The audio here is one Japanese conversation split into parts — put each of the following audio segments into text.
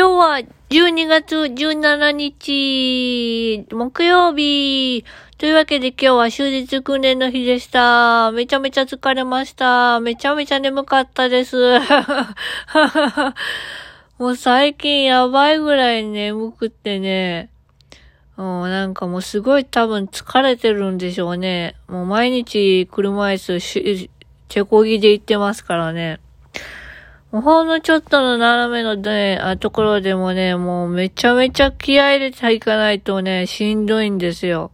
今日は12月17日、木曜日。というわけで今日は終日訓練の日でした。めちゃめちゃ疲れました。めちゃめちゃ眠かったです。もう最近やばいぐらい眠くってね。もうなんかもうすごい多分疲れてるんでしょうね。もう毎日車椅子チェコギで行ってますからね。ほんのちょっとの斜めのね、あところでもね、もうめちゃめちゃ気合入れていかないとね、しんどいんですよ。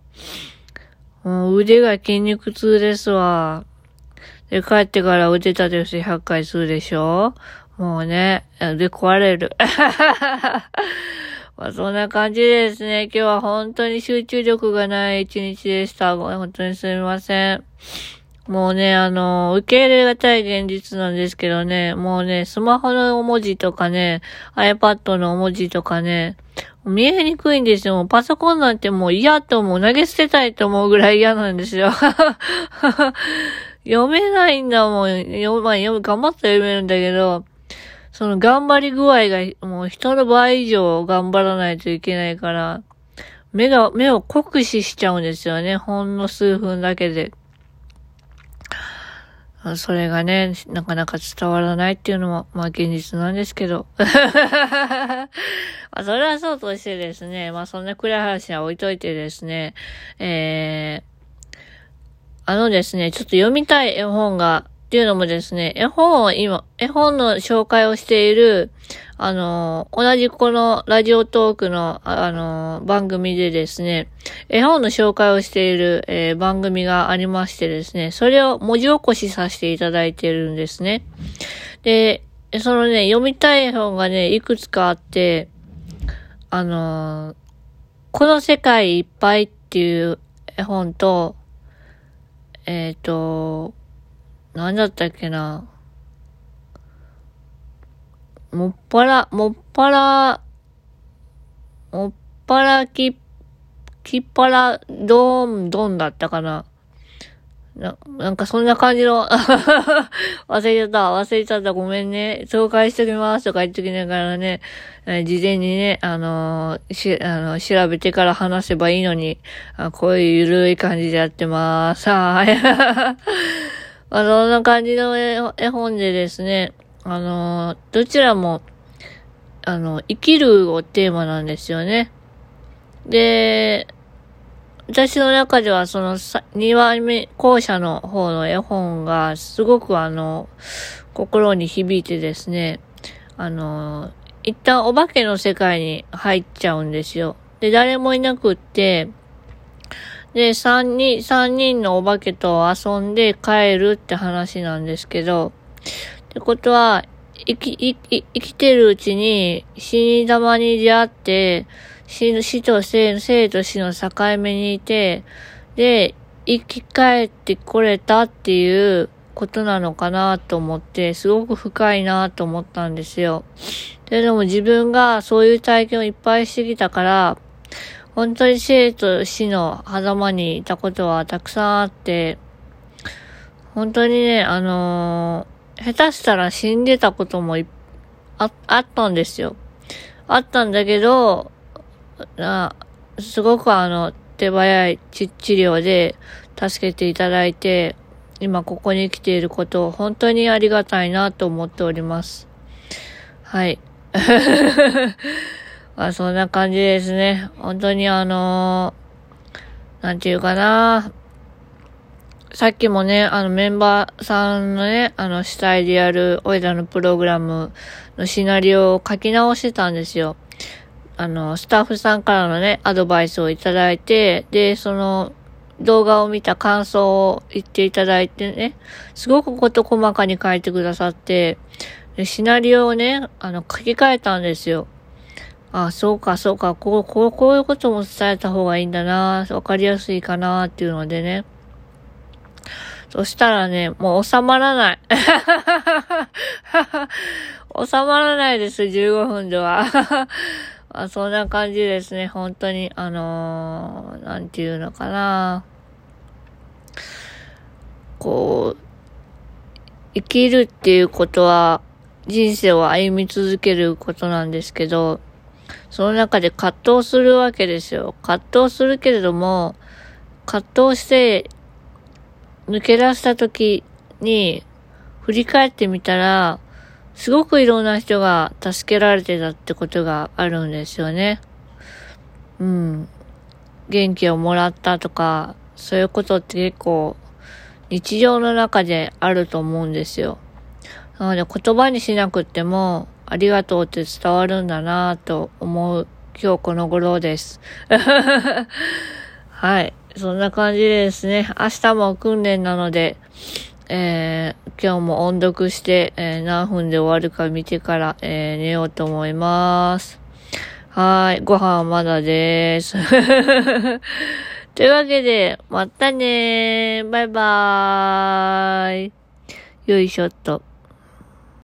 もう腕が筋肉痛ですわ。で、帰ってから腕立て伏せ100回するでしょもうね、腕壊れる。まあ、そんな感じですね。今日は本当に集中力がない一日でした。本当にすみません。もうね、あの、受け入れがたい現実なんですけどね、もうね、スマホの文字とかね、iPad の文字とかね、見えにくいんですよ。パソコンなんてもう嫌と思う。投げ捨てたいと思うぐらい嫌なんですよ。読めないんだもん。読、まあ、読む、頑張って読めるんだけど、その頑張り具合がもう人の倍以上頑張らないといけないから、目が、目を酷使しちゃうんですよね。ほんの数分だけで。それがね、なかなか伝わらないっていうのは、まあ現実なんですけど。まあそれはそうとしてですね、まあそんな暗い話は置いといてですね、えー、あのですね、ちょっと読みたい絵本がっていうのもですね、絵本を今、絵本の紹介をしている、あの、同じこのラジオトークの、あの、番組でですね、絵本の紹介をしている、えー、番組がありましてですね、それを文字起こしさせていただいてるんですね。で、そのね、読みたい絵本がね、いくつかあって、あのこの世界いっぱいっていう絵本と、えっ、ー、と、なんだったっけな。もっぱら、もっぱら、もっぱらき、きっぱら、どん、どんだったかな。な、なんかそんな感じの 忘れちゃった、忘れちゃった、ごめんね。紹介しときますとか言っときながらね、え事前にね、あのー、し、あの、調べてから話せばいいのに、あこういうゆるい感じでやってまーす。はい。あの、そんな感じの絵本でですね、あの、どちらも、あの、生きるをテーマなんですよね。で、私の中ではその2話目、後者の方の絵本がすごくあの、心に響いてですね、あの、一旦お化けの世界に入っちゃうんですよ。で、誰もいなくって、で、三人、三人のお化けと遊んで帰るって話なんですけど、ってことは、生き、生き、てるうちに死に玉に出会って、死死と生、生と死の境目にいて、で、生き返ってこれたっていうことなのかなと思って、すごく深いなと思ったんですよ。で、でも自分がそういう体験をいっぱいしてきたから、本当に生と死の狭間にいたことはたくさんあって、本当にね、あのー、下手したら死んでたこともあ、あったんですよ。あったんだけど、あすごくあの、手早い治療で助けていただいて、今ここに来ていることを本当にありがたいなと思っております。はい。まあそんな感じですね。本当にあのー、なんていうかな。さっきもね、あのメンバーさんのね、あの主体でやるオイラのプログラムのシナリオを書き直してたんですよ。あの、スタッフさんからのね、アドバイスをいただいて、で、その動画を見た感想を言っていただいてね、すごく事細かに書いてくださって、シナリオをね、あの、書き換えたんですよ。あ、そうか、そうか、こう、こう、こういうことも伝えた方がいいんだな、わかりやすいかな、っていうのでね。そしたらね、もう収まらない。収まらないです、15分では。あそんな感じですね、本当に。あのー、なんていうのかな。こう、生きるっていうことは、人生を歩み続けることなんですけど、その中で葛藤するわけですよ。葛藤するけれども、葛藤して抜け出した時に振り返ってみたら、すごくいろんな人が助けられてたってことがあるんですよね。うん。元気をもらったとか、そういうことって結構日常の中であると思うんですよ。なので言葉にしなくっても、ありがとうって伝わるんだなと思う今日この頃です。はい。そんな感じでですね、明日も訓練なので、えー、今日も音読して、えー、何分で終わるか見てから、えー、寝ようと思います。はい。ご飯はまだです。というわけで、またねー。バイバーイ。よいしょっと。